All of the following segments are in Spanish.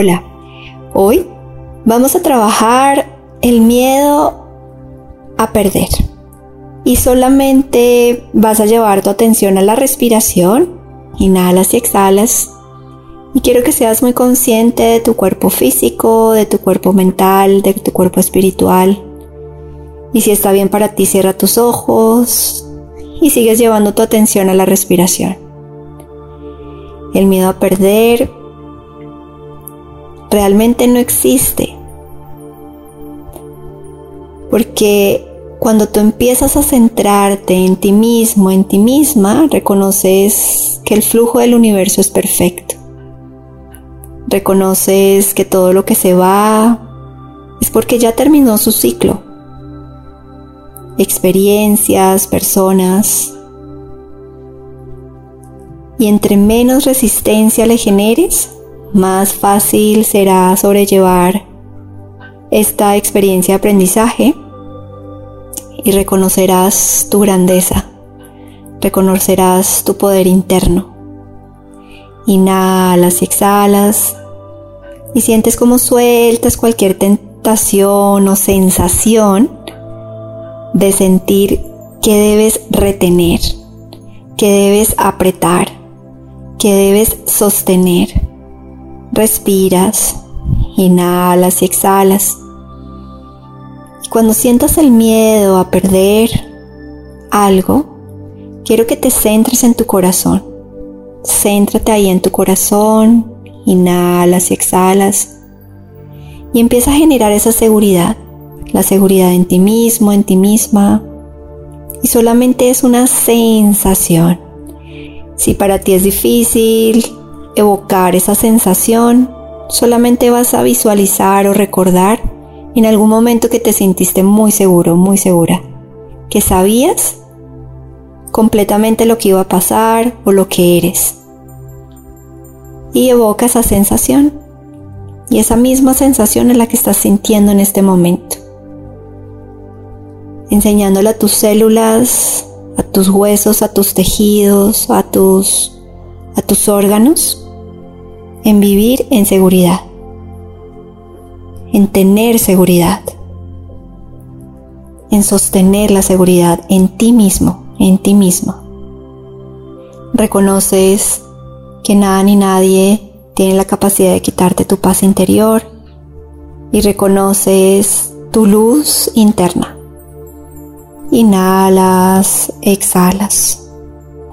Hola, hoy vamos a trabajar el miedo a perder y solamente vas a llevar tu atención a la respiración, inhalas y exhalas y quiero que seas muy consciente de tu cuerpo físico, de tu cuerpo mental, de tu cuerpo espiritual. Y si está bien para ti, cierra tus ojos y sigues llevando tu atención a la respiración. El miedo a perder realmente no existe. Porque cuando tú empiezas a centrarte en ti mismo, en ti misma, reconoces que el flujo del universo es perfecto. Reconoces que todo lo que se va es porque ya terminó su ciclo. Experiencias, personas. Y entre menos resistencia le generes, más fácil será sobrellevar esta experiencia de aprendizaje y reconocerás tu grandeza, reconocerás tu poder interno. Inhalas y exhalas y sientes como sueltas cualquier tentación o sensación de sentir que debes retener, que debes apretar, que debes sostener Respiras, inhalas y exhalas. Y cuando sientas el miedo a perder algo, quiero que te centres en tu corazón. Céntrate ahí en tu corazón, inhalas y exhalas. Y empieza a generar esa seguridad, la seguridad en ti mismo, en ti misma. Y solamente es una sensación. Si para ti es difícil, evocar esa sensación, solamente vas a visualizar o recordar en algún momento que te sintiste muy seguro, muy segura, que sabías completamente lo que iba a pasar o lo que eres. Y evoca esa sensación. Y esa misma sensación es la que estás sintiendo en este momento. Enseñándole a tus células, a tus huesos, a tus tejidos, a tus, a tus órganos, en vivir en seguridad, en tener seguridad, en sostener la seguridad en ti mismo, en ti mismo. Reconoces que nada ni nadie tiene la capacidad de quitarte tu paz interior y reconoces tu luz interna. Inhalas, exhalas.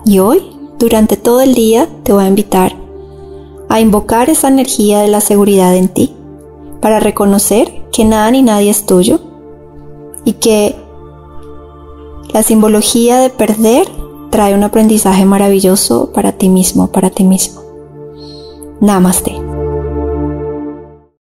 Y hoy, durante todo el día, te voy a invitar a invocar esa energía de la seguridad en ti, para reconocer que nada ni nadie es tuyo y que la simbología de perder trae un aprendizaje maravilloso para ti mismo, para ti mismo. Namaste.